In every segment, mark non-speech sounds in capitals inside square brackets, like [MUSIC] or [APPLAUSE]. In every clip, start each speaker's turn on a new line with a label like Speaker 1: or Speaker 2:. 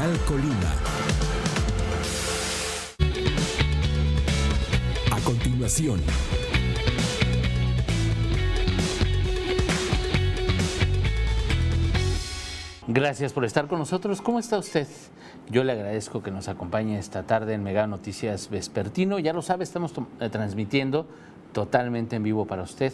Speaker 1: Megacanal Colima. A continuación.
Speaker 2: Gracias por estar con nosotros. ¿Cómo está usted? Yo le agradezco que nos acompañe esta tarde en Mega Noticias Vespertino. Ya lo sabe, estamos eh, transmitiendo totalmente en vivo para usted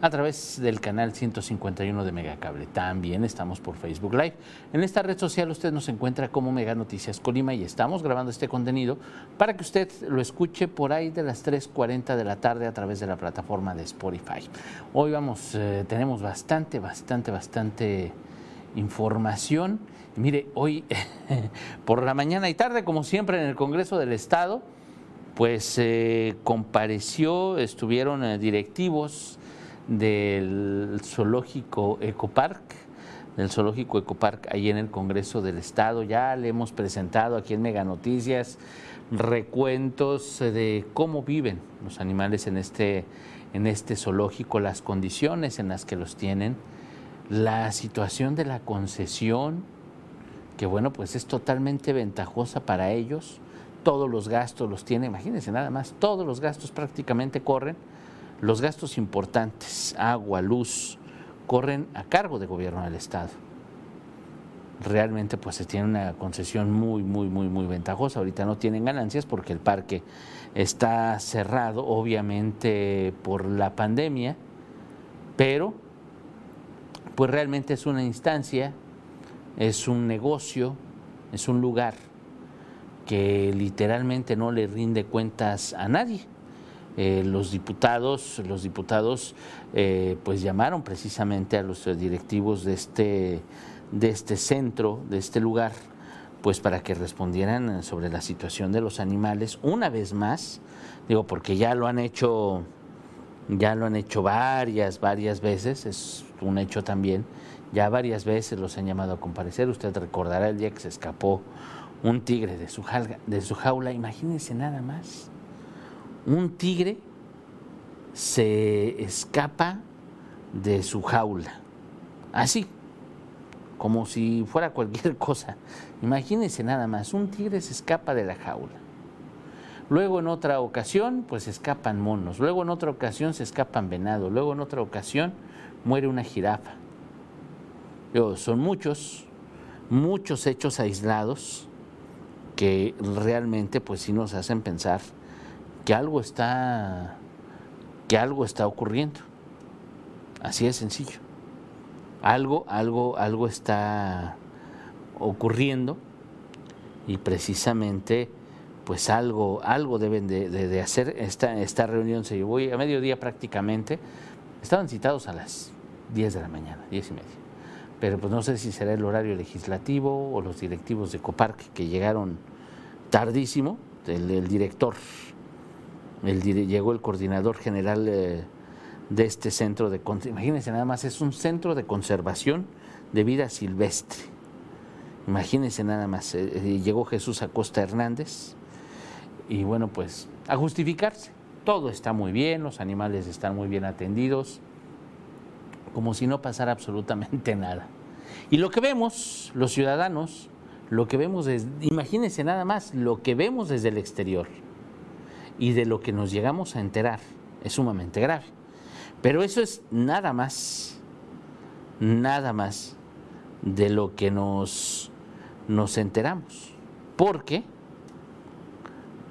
Speaker 2: a través del canal 151 de Megacable. También estamos por Facebook Live. En esta red social usted nos encuentra como Mega Noticias Colima y estamos grabando este contenido para que usted lo escuche por ahí de las 3.40 de la tarde a través de la plataforma de Spotify. Hoy vamos, eh, tenemos bastante, bastante, bastante información. Mire, hoy [LAUGHS] por la mañana y tarde, como siempre en el Congreso del Estado, pues compareció, estuvieron eh, directivos del zoológico Ecopark, del zoológico Ecopark ahí en el Congreso del Estado. Ya le hemos presentado aquí en Mega Noticias recuentos de cómo viven los animales en este, en este zoológico, las condiciones en las que los tienen, la situación de la concesión, que bueno, pues es totalmente ventajosa para ellos. Todos los gastos los tiene, imagínense nada más, todos los gastos prácticamente corren los gastos importantes, agua, luz, corren a cargo del gobierno del Estado. Realmente pues se tiene una concesión muy, muy, muy, muy ventajosa. Ahorita no tienen ganancias porque el parque está cerrado, obviamente por la pandemia, pero pues realmente es una instancia, es un negocio, es un lugar que literalmente no le rinde cuentas a nadie. Eh, los diputados, los diputados eh, pues llamaron precisamente a los directivos de este, de este centro, de este lugar, pues para que respondieran sobre la situación de los animales una vez más, digo, porque ya lo han hecho, ya lo han hecho varias, varias veces, es un hecho también, ya varias veces los han llamado a comparecer, usted recordará el día que se escapó un tigre de su, jaula, imagínense nada más un tigre se escapa de su jaula, así, como si fuera cualquier [LAUGHS] cosa. Imagínense nada más, un tigre se escapa de la jaula. Luego en otra ocasión, pues escapan monos. Luego en otra ocasión se escapan venados. Luego en otra ocasión muere una jirafa. son muchos, muchos hechos aislados que realmente pues sí nos hacen pensar que algo está, que algo está ocurriendo. Así es sencillo. Algo, algo, algo está ocurriendo y precisamente pues algo, algo deben de, hacer. Esta, esta reunión se llevó a mediodía prácticamente. Estaban citados a las 10 de la mañana, 10 y media. Pero pues no sé si será el horario legislativo o los directivos de Coparc que llegaron tardísimo, el director llegó el coordinador general eh, de este centro de imagínense nada más, es un centro de conservación de vida silvestre. Imagínense nada más, eh, eh, llegó Jesús Acosta Hernández y bueno, pues a justificarse. Todo está muy bien, los animales están muy bien atendidos, como si no pasara absolutamente [LAUGHS] nada. Y lo que vemos, los ciudadanos, lo que vemos es, imagínense nada más, lo que vemos desde el exterior y de lo que nos llegamos a enterar es sumamente grave. Pero eso es nada más, nada más de lo que nos, nos enteramos. ¿Por qué?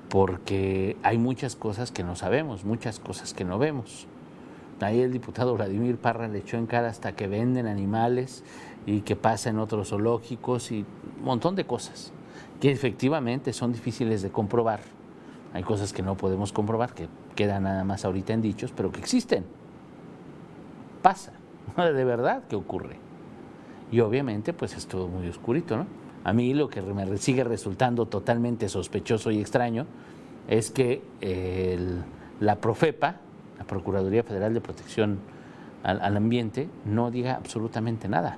Speaker 2: Porque hay muchas cosas que no sabemos, muchas cosas que no vemos. Ahí el diputado Vladimir Parra le echó en cara hasta que venden animales y que pasa en otros zoológicos y un montón de cosas que efectivamente son difíciles de comprobar hay cosas que no podemos comprobar, que quedan nada más ahorita en dichos, pero que existen. Pasa. [LAUGHS] de verdad que ocurre. Y obviamente pues es todo muy oscurito, ¿no? A mí lo que me sigue resultando totalmente sospechoso y extraño es que la Profepa, la Procuraduría Federal de Protección al, Ambiente, no diga absolutamente nada.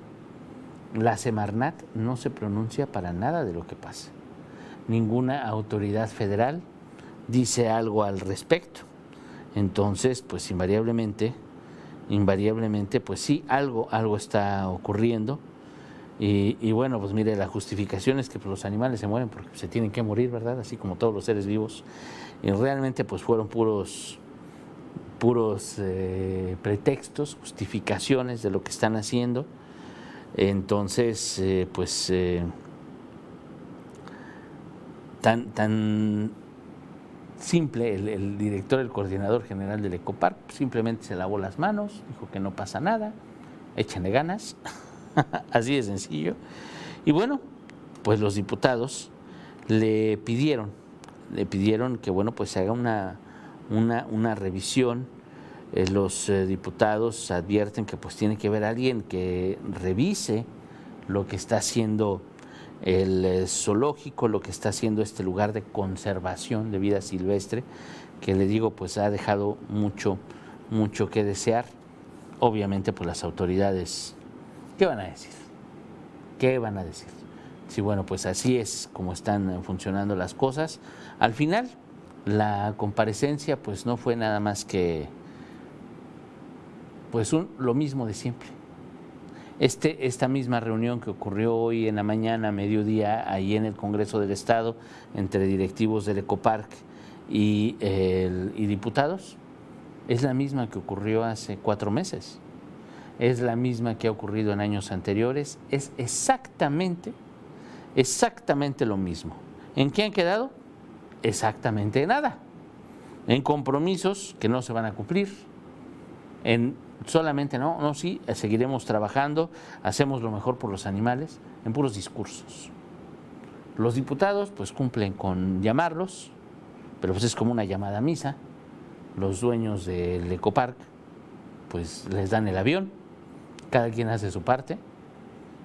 Speaker 2: La Semarnat no se pronuncia para nada de lo que pasa. Ninguna autoridad federal dice algo al respecto. Entonces, pues invariablemente, invariablemente, pues sí, algo, algo está ocurriendo. Y, bueno, pues mire, la justificación es que pues, los animales se mueren porque se tienen que morir, ¿verdad? Así como todos los seres vivos. Y realmente pues fueron puros, puros eh, pretextos, justificaciones de lo que están haciendo. Entonces, eh, pues eh, tan, tan simple, el, director, el coordinador general del Ecopark, simplemente se lavó las manos, dijo que no pasa nada, échenle ganas, [LAUGHS] así de sencillo. Y bueno, pues los diputados le pidieron, le pidieron que bueno, pues se haga una, una, revisión. Eh, los eh, diputados advierten que pues tiene que haber alguien que revise lo que está haciendo el eh, zoológico, lo que está haciendo este lugar de conservación de vida silvestre, que le digo, pues ha dejado mucho, mucho que desear. Obviamente, pues las autoridades, ¿qué van a decir? ¿Qué van a decir? Si bueno, pues así es como están funcionando las cosas. Al final, la comparecencia, pues no fue nada más que, pues lo mismo de siempre este, esta misma reunión que ocurrió hoy en la mañana, mediodía, ahí en el Congreso del Estado, entre directivos del Ecopark y, y diputados, es la misma que ocurrió hace cuatro meses, es la misma que ha ocurrido en años anteriores, es exactamente, exactamente lo mismo. ¿En qué han quedado? Exactamente nada. En compromisos que no se van a cumplir, en solamente no, no, sí, seguiremos trabajando, hacemos lo mejor por los animales, en puros discursos. Los diputados pues cumplen con llamarlos, pero pues es como una llamada a misa. Los dueños del Ecopark pues les dan el avión, cada quien hace su parte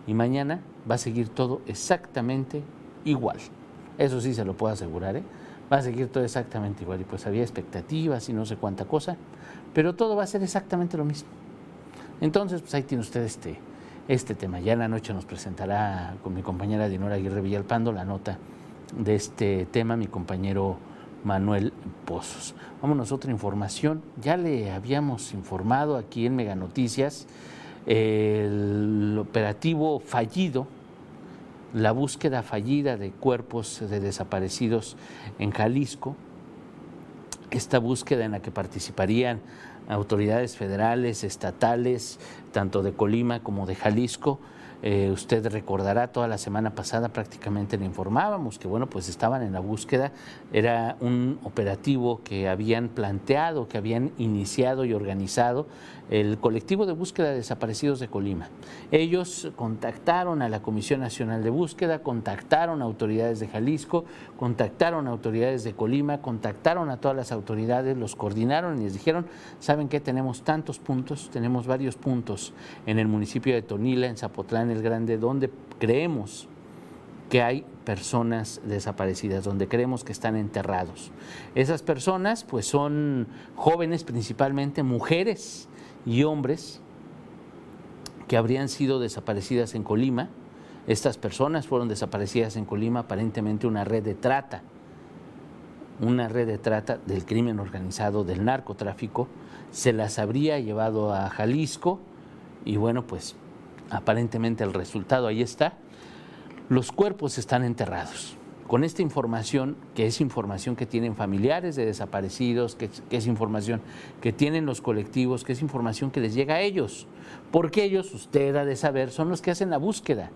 Speaker 2: y mañana va a seguir todo exactamente igual. Eso sí se lo puedo asegurar, ¿eh? Va a seguir todo exactamente igual y pues había expectativas y no sé cuánta cosa, pero todo va a ser exactamente lo mismo. Entonces, pues ahí tiene usted este, este tema. Ya en la noche nos presentará con mi compañera Dinora Aguirre Villalpando la nota de este tema, mi compañero Manuel Pozos. Vámonos a otra información. Ya le habíamos informado aquí en Mega Noticias el operativo fallido, la búsqueda fallida de cuerpos de desaparecidos en Jalisco, esta búsqueda en la que participarían autoridades federales, estatales, tanto de Colima como de Jalisco, eh, usted recordará, toda la semana pasada prácticamente le informábamos que, bueno, pues estaban en la búsqueda. Era un operativo que habían planteado, que habían iniciado y organizado el colectivo de búsqueda de desaparecidos de Colima. Ellos contactaron a la Comisión Nacional de Búsqueda, contactaron a autoridades de Jalisco, contactaron a autoridades de Colima, contactaron a todas las autoridades, los coordinaron y les dijeron, ¿saben qué? Tenemos tantos puntos, tenemos varios puntos en el municipio de Tonila, en Zapotlán, Grande, donde creemos que hay personas desaparecidas, donde creemos que están enterrados. Esas personas pues son jóvenes, principalmente mujeres y hombres que habrían sido desaparecidas en Colima. Estas personas fueron desaparecidas en Colima, aparentemente una red de trata, una red de trata del crimen organizado, del narcotráfico, se las habría llevado a Jalisco y bueno, pues aparentemente el resultado ahí está, los cuerpos están enterrados. Con esta información, que es información que tienen familiares de desaparecidos, que, es información que tienen los colectivos, que es información que les llega a ellos, porque ellos, usted ha de saber, son los que hacen la búsqueda.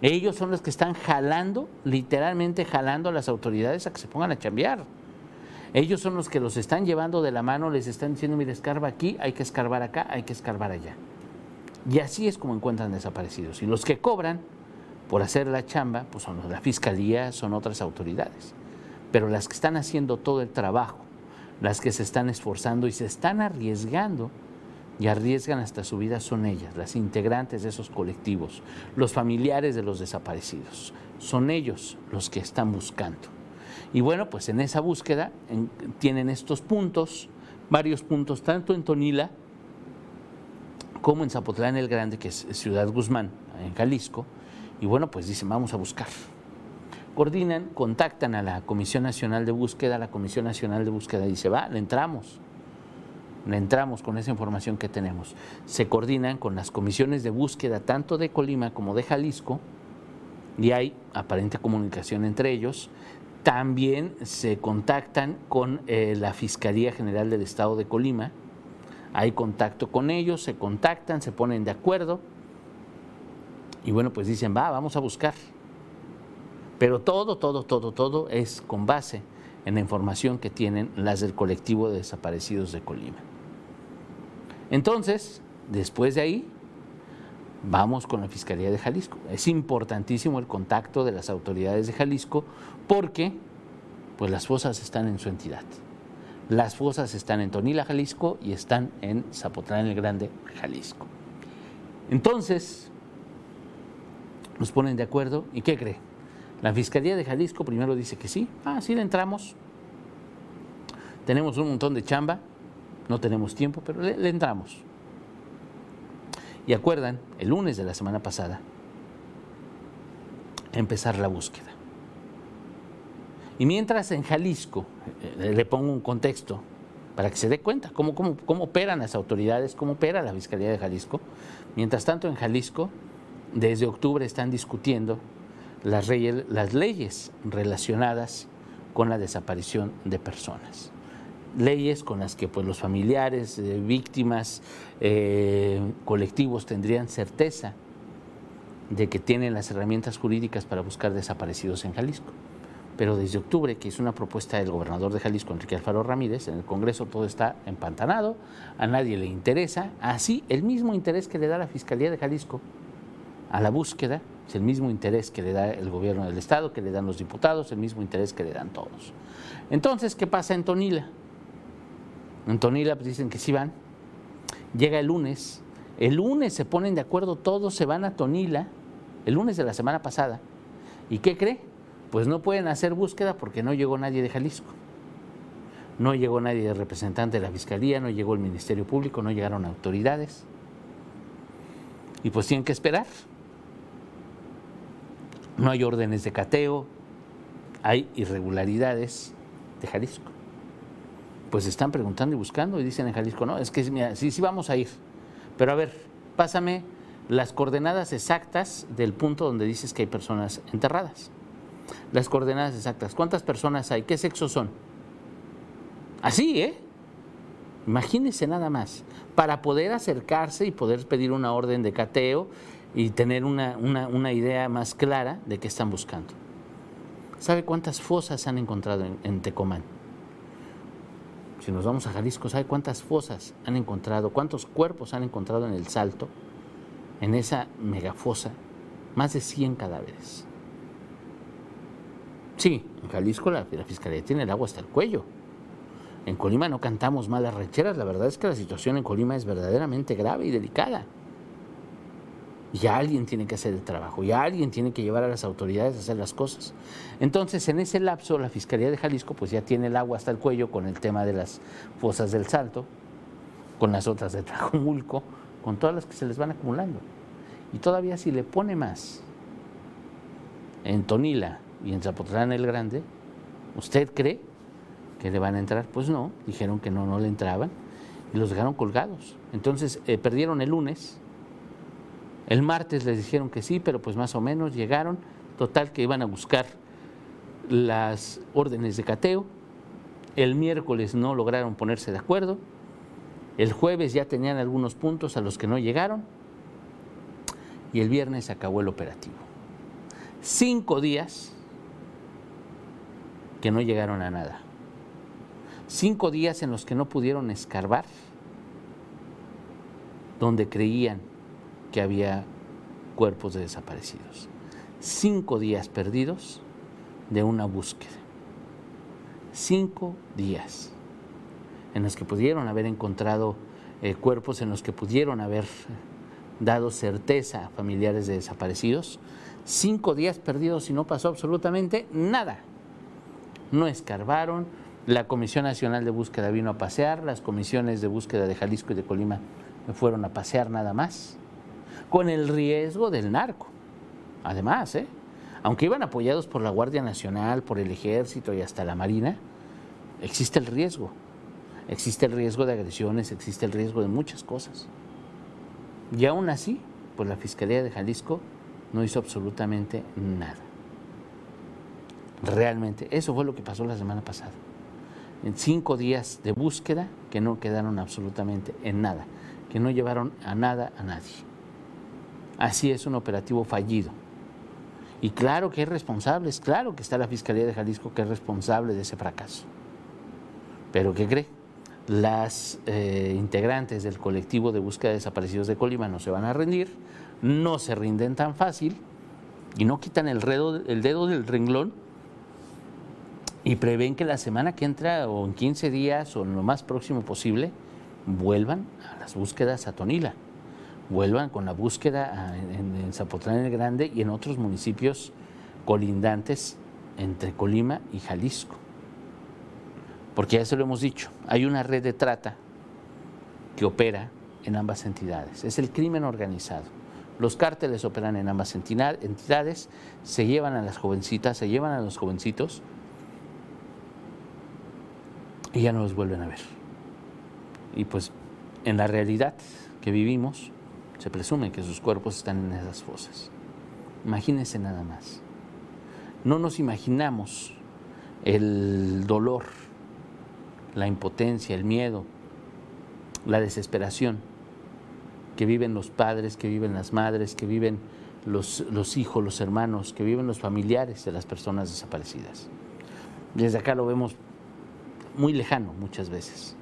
Speaker 2: Ellos son los que están jalando, literalmente jalando a las autoridades a que se pongan a chambear. Ellos son los que los están llevando de la mano, les están diciendo, mire, escarba aquí, hay que escarbar acá, hay que escarbar allá. Y así es como encuentran desaparecidos. Y los que cobran por hacer la chamba, pues son la fiscalía, son otras autoridades. Pero las que están haciendo todo el trabajo, las que se están esforzando y se están arriesgando y arriesgan hasta su vida son ellas, las integrantes de esos colectivos, los familiares de los desaparecidos. Son ellos los que están buscando. Y bueno, pues en esa búsqueda tienen estos puntos, varios puntos, tanto en Tonila como en Zapotlán el Grande, que es Ciudad Guzmán, en Jalisco. Y bueno, pues dicen, vamos a buscar. Coordinan, contactan a la Comisión Nacional de Búsqueda, la Comisión Nacional de Búsqueda dice, va, le entramos le entramos con esa información que tenemos. Se coordinan con las comisiones de búsqueda tanto de Colima como de Jalisco y hay aparente comunicación entre ellos. También se contactan con eh, la Fiscalía General del Estado de Colima. Hay contacto con ellos, se contactan, se ponen de acuerdo. Y bueno, pues dicen, va, vamos a buscar. Pero todo, todo, todo, todo es con base en la información que tienen las del colectivo de desaparecidos de Colima. Entonces, después de ahí, vamos con la Fiscalía de Jalisco. Es importantísimo el contacto de las autoridades de Jalisco porque pues las fosas están en su entidad. Las fosas están en Tonila, Jalisco y están en Zapotlán el Grande, Jalisco. Entonces, nos ponen de acuerdo y ¿qué cree? La Fiscalía de Jalisco primero dice que sí, ah, sí le entramos. Tenemos un montón de chamba, no tenemos tiempo, pero le, entramos. Y acuerdan, el lunes de la semana pasada, empezar la búsqueda. Y mientras en Jalisco, eh, le pongo un contexto para que se dé cuenta cómo, cómo, operan las autoridades, cómo opera la Fiscalía de Jalisco. Mientras tanto, en Jalisco, desde octubre están discutiendo las, leyes relacionadas con la desaparición de personas leyes con las que pues, los familiares, eh, víctimas, eh, colectivos tendrían certeza de que tienen las herramientas jurídicas para buscar desaparecidos en Jalisco. Pero desde octubre, que es una propuesta del gobernador de Jalisco, Enrique Alfaro Ramírez, en el Congreso todo está empantanado, a nadie le interesa, así el mismo interés que le da la Fiscalía de Jalisco a la búsqueda, es el mismo interés que le da el gobierno del Estado, que le dan los diputados, el mismo interés que le dan todos. Entonces, ¿qué pasa en Tonila? En Tonila pues, dicen que sí van. Llega el lunes. El lunes se ponen de acuerdo todos, se van a Tonila, el lunes de la semana pasada. ¿Y qué cree? Pues no pueden hacer búsqueda porque no llegó nadie de Jalisco. No llegó nadie de representante de la Fiscalía, no llegó el Ministerio Público, no llegaron autoridades. Y pues tienen que esperar. No hay órdenes de cateo, hay irregularidades de Jalisco pues están preguntando y buscando y dicen en Jalisco, no, es que sí, sí vamos a ir. Pero a ver, pásame las coordenadas exactas del punto donde dices que hay personas enterradas. Las coordenadas exactas. ¿Cuántas personas hay? ¿Qué sexo son? Así, ¿eh? Imagínense nada más. Para poder acercarse y poder pedir una orden de cateo y tener una, una, idea más clara de qué están buscando. ¿Sabe cuántas fosas han encontrado en, en Tecomán? si nos vamos a Jalisco, ¿sabe cuántas fosas han encontrado, cuántos cuerpos han encontrado en el Salto, en esa megafosa? Más de 100 cadáveres. Sí, en Jalisco la, Fiscalía tiene el agua hasta el cuello. En Colima no cantamos malas recheras, la verdad es que la situación en Colima es verdaderamente grave y delicada. Y alguien tiene que hacer el trabajo, y alguien tiene que llevar a las autoridades a hacer las cosas. Entonces, en ese lapso, la Fiscalía de Jalisco pues ya tiene el agua hasta el cuello con el tema de las fosas del Salto, con las otras de Trajomulco, con todas las que se les van acumulando. Y todavía si le pone más en Tonila y en Zapotlán el Grande, ¿usted cree que le van a entrar? Pues no, dijeron que no, no le entraban y los dejaron colgados. Entonces, eh, perdieron el lunes el martes les dijeron que sí, pero pues más o menos llegaron. Total que iban a buscar las órdenes de cateo. El miércoles no lograron ponerse de acuerdo. El jueves ya tenían algunos puntos a los que no llegaron. Y el viernes acabó el operativo. Cinco días que no llegaron a nada. Cinco días en los que no pudieron escarbar donde creían que había cuerpos de desaparecidos. Cinco días perdidos de una búsqueda. Cinco días en los que pudieron haber encontrado eh, cuerpos en los que pudieron haber dado certeza a familiares de desaparecidos. Cinco días perdidos y no pasó absolutamente nada. No escarbaron, la Comisión Nacional de Búsqueda vino a pasear, las comisiones de búsqueda de Jalisco y de Colima fueron a pasear nada más, con el riesgo del narco. Además, ¿eh? aunque iban apoyados por la Guardia Nacional, por el Ejército y hasta la Marina, existe el riesgo. Existe el riesgo de agresiones, existe el riesgo de muchas cosas. Y aún así, pues la Fiscalía de Jalisco no hizo absolutamente nada. Realmente, eso fue lo que pasó la semana pasada. En cinco días de búsqueda que no quedaron absolutamente en nada, que no llevaron a nada a nadie. Así es un operativo fallido. Y claro que hay responsables, claro que está la Fiscalía de Jalisco que es responsable de ese fracaso. Pero ¿qué cree? Las eh, integrantes del colectivo de búsqueda de desaparecidos de Colima no se van a rendir, no se rinden tan fácil y no quitan el, el dedo del renglón y prevén que la semana que entra o en 15 días o en lo más próximo posible vuelvan a las búsquedas a Tonila, vuelvan con la búsqueda en, en el Grande y en otros municipios colindantes entre Colima y Jalisco porque ya se lo hemos dicho, hay una red de trata que opera en ambas entidades. Es el crimen organizado. Los cárteles operan en ambas entidades, se llevan a las jovencitas, se llevan a los jovencitos y ya no los vuelven a ver. Y pues en la realidad que vivimos, se presume que sus cuerpos están en esas fosas. Imagínense nada más. No nos imaginamos el dolor la impotencia, el miedo, la desesperación que viven los padres, que viven las madres, que viven los, los, hijos, los hermanos, que viven los familiares de las personas desaparecidas. Desde acá lo vemos muy lejano muchas veces.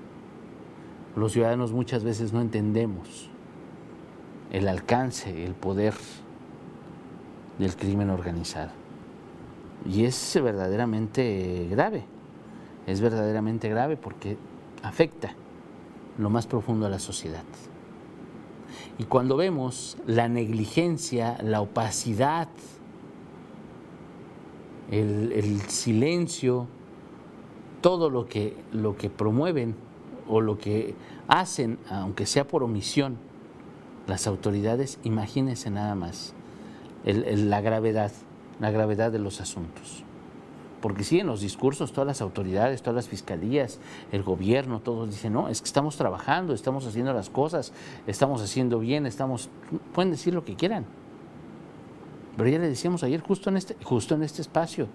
Speaker 2: Los ciudadanos muchas veces no entendemos el alcance, el poder del crimen organizado. Y es verdaderamente grave es verdaderamente grave porque afecta lo más profundo a la sociedad. Y cuando vemos la negligencia, la opacidad, el, silencio, todo lo que, lo que promueven o lo que hacen, aunque sea por omisión, las autoridades, imagínense nada más la gravedad, la gravedad de los asuntos. Porque sí, en los discursos todas las autoridades, todas las fiscalías, el gobierno, todos dicen, no, es que estamos trabajando, estamos haciendo las cosas, estamos haciendo bien, estamos, pueden decir lo que quieran. Pero ya le decíamos ayer, justo en este, justo en este espacio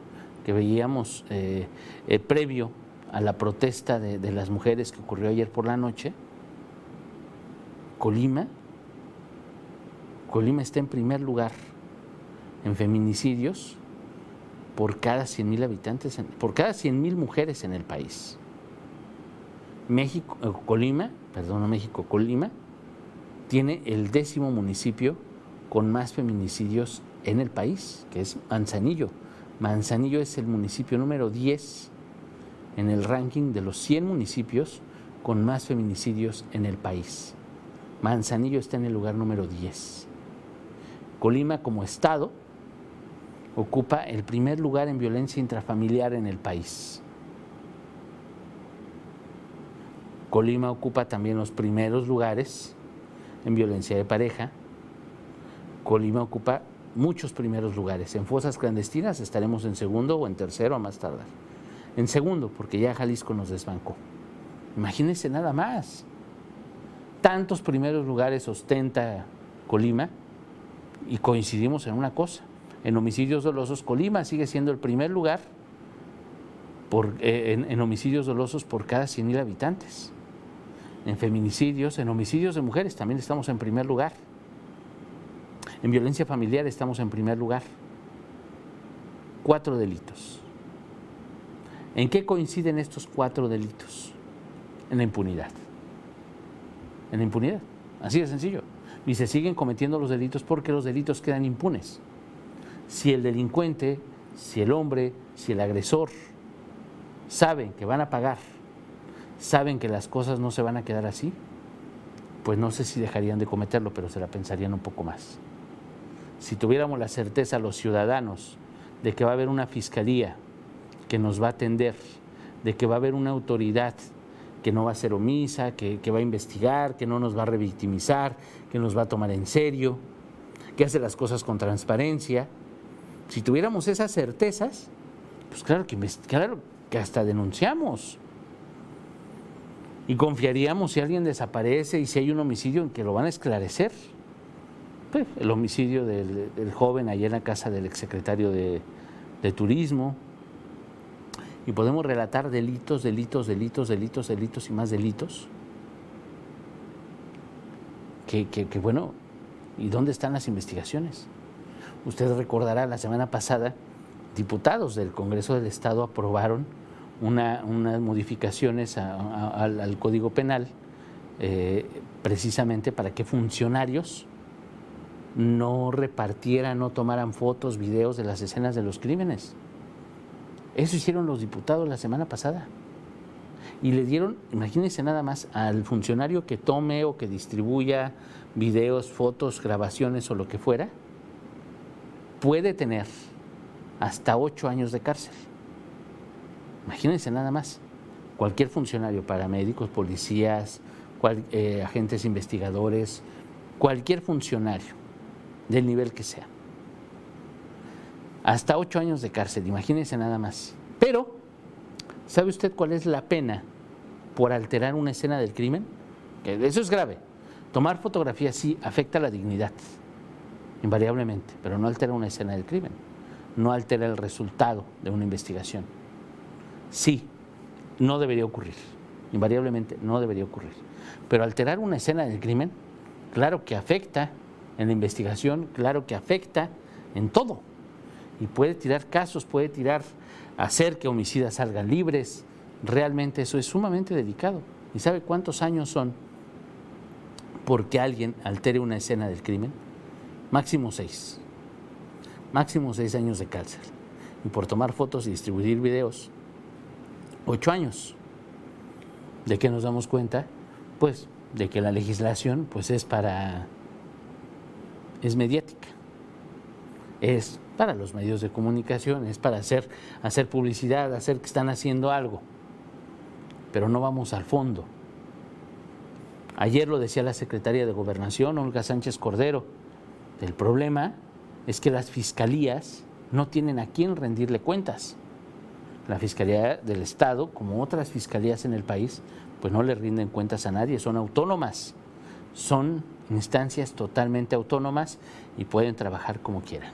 Speaker 2: que veíamos eh, eh, previo a la protesta de, las mujeres que ocurrió ayer por la noche, Colima, Colima está en primer lugar en feminicidios por cada 100.000 habitantes, por cada 100.000 mujeres en el país. México, eh, Colima, perdón, México, Colima, tiene el décimo municipio con más feminicidios en el país, que es Manzanillo. Manzanillo es el municipio número 10 en el ranking de los 100 municipios con más feminicidios en el país. Manzanillo está en el lugar número 10. Colima como estado ocupa el primer lugar en violencia intrafamiliar en el país. Colima ocupa también los primeros lugares en violencia de pareja. Colima ocupa muchos primeros lugares. En fosas clandestinas estaremos en segundo o en tercero a más tardar. En segundo, porque ya Jalisco nos desbancó. Imagínense nada más. Tantos primeros lugares ostenta Colima y coincidimos en una cosa. En homicidios dolosos, Colima sigue siendo el primer lugar por, eh, en, homicidios dolosos por cada 100.000 habitantes. En feminicidios, en homicidios de mujeres también estamos en primer lugar. En violencia familiar estamos en primer lugar. Cuatro delitos. ¿En qué coinciden estos cuatro delitos? En la impunidad. En la impunidad. Así de sencillo. Y se siguen cometiendo los delitos porque los delitos quedan impunes si el delincuente, si el hombre, si el agresor saben que van a pagar, saben que las cosas no se van a quedar así, pues no sé si dejarían de cometerlo, pero se la pensarían un poco más. Si tuviéramos la certeza los ciudadanos de que va a haber una fiscalía que nos va a atender, de que va a haber una autoridad que no va a ser omisa, que, va a investigar, que no nos va a revictimizar, que nos va a tomar en serio, que hace las cosas con transparencia. Si tuviéramos esas certezas, pues claro que, claro que hasta denunciamos. Y confiaríamos si alguien desaparece y si hay un homicidio en que lo van a esclarecer. Pues, el homicidio del, joven allá en la casa del exsecretario de, Turismo, y podemos relatar delitos, delitos, delitos, delitos, delitos y más delitos. Que, bueno, ¿y dónde están las investigaciones? Usted recordará, la semana pasada, diputados del Congreso del Estado aprobaron unas modificaciones al, Código Penal eh, precisamente para que funcionarios no repartieran, no tomaran fotos, videos de las escenas de los crímenes. Eso hicieron los diputados la semana pasada. Y le dieron, imagínense nada más, al funcionario que tome o que distribuya videos, fotos, grabaciones o lo que fuera, puede tener hasta ocho años de cárcel. Imagínense nada más. Cualquier funcionario, paramédicos, policías, eh, agentes investigadores, cualquier funcionario del nivel que sea hasta ocho años de cárcel, imagínense nada más. Pero, ¿sabe usted cuál es la pena por alterar una escena del crimen? Eso es grave. Tomar fotografía sí afecta la dignidad, invariablemente, pero no altera una escena del crimen, no altera el resultado de una investigación. Sí, no debería ocurrir, invariablemente no debería ocurrir. Pero alterar una escena del crimen, claro que afecta en la investigación, claro que afecta en todo y puede tirar casos, puede tirar, hacer que homicidas salgan libres. Realmente eso es sumamente delicado. ¿Y sabe cuántos años son porque alguien altere una escena del crimen? Máximo seis. Máximo seis años de cárcel. Y por tomar fotos y distribuir videos, ocho años. ¿De qué nos damos cuenta? Pues de que la legislación pues es para es mediática. Es para los medios de comunicación, es para hacer, hacer publicidad, hacer que están haciendo algo. Pero no vamos al fondo. Ayer lo decía la secretaria de Gobernación, Olga Sánchez Cordero, el problema es que las fiscalías no tienen a quién rendirle cuentas. La Fiscalía del Estado, como otras fiscalías en el país, pues no le rinden cuentas a nadie, son autónomas, son instancias totalmente autónomas y pueden trabajar como quieran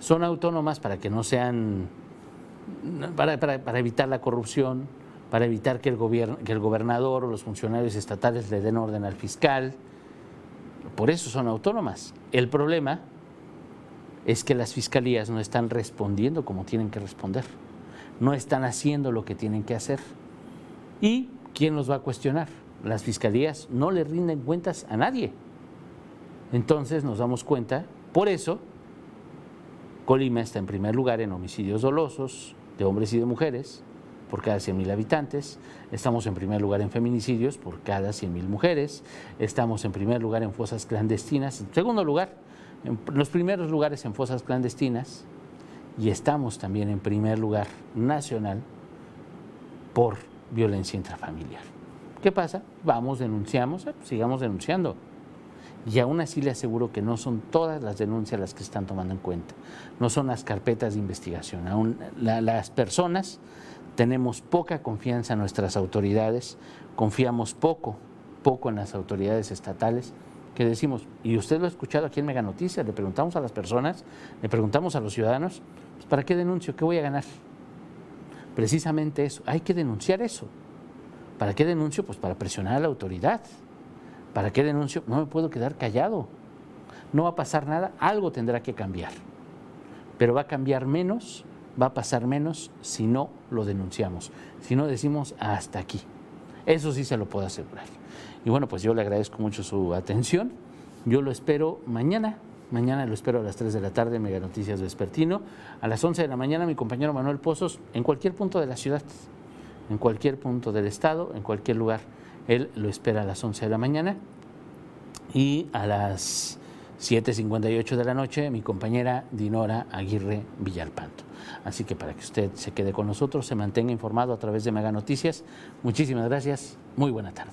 Speaker 2: son autónomas para que no sean, para, evitar la corrupción, para evitar que el, gobierno, que el gobernador o los funcionarios estatales le den orden al fiscal. Por eso son autónomas. El problema es que las fiscalías no están respondiendo como tienen que responder, no están haciendo lo que tienen que hacer. ¿Y quién los va a cuestionar? Las fiscalías no le rinden cuentas a nadie. Entonces nos damos cuenta, por eso Colima está en primer lugar en homicidios dolosos de hombres y de mujeres por cada 100.000 habitantes. Estamos en primer lugar en feminicidios por cada 100.000 mujeres. Estamos en primer lugar en fosas clandestinas. En segundo lugar, en los primeros lugares en fosas clandestinas. Y estamos también en primer lugar nacional por violencia intrafamiliar. ¿Qué pasa? Vamos, denunciamos, eh, sigamos denunciando y aún así le aseguro que no son todas las denuncias las que están tomando en cuenta, no son las carpetas de investigación. Aún las personas tenemos poca confianza en nuestras autoridades, confiamos poco, poco en las autoridades estatales, que decimos, y usted lo ha escuchado aquí en Mega Noticias, le preguntamos a las personas, le preguntamos a los ciudadanos, pues, ¿para qué denuncio? ¿Qué voy a ganar? Precisamente eso, hay que denunciar eso. ¿Para qué denuncio? Pues para presionar a la autoridad. ¿Para qué denuncio? No me puedo quedar callado. No va a pasar nada, algo tendrá que cambiar. Pero va a cambiar menos, va a pasar menos si no lo denunciamos, si no decimos hasta aquí. Eso sí se lo puedo asegurar. Y bueno, pues yo le agradezco mucho su atención. Yo lo espero mañana. Mañana lo espero a las 3 de la tarde en Mega Noticias Vespertino. A las 11 de la mañana mi compañero Manuel Pozos en cualquier punto de la ciudad, en cualquier punto del estado, en cualquier lugar él lo espera a las 11 de la mañana Y a las 7.58 de la noche, mi compañera Dinora Aguirre Villalpanto. Así que para que usted se quede con nosotros, se mantenga informado a través de Mega Noticias. Muchísimas gracias. Muy buena tarde.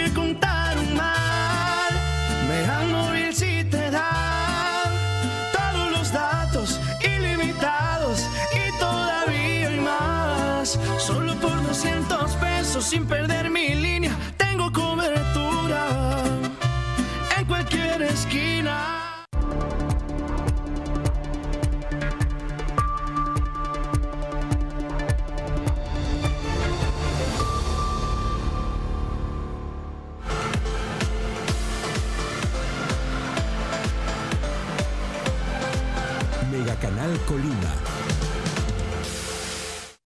Speaker 3: sin perder mi línea, tengo cobertura en cualquier esquina.
Speaker 1: Mega Canal Colima.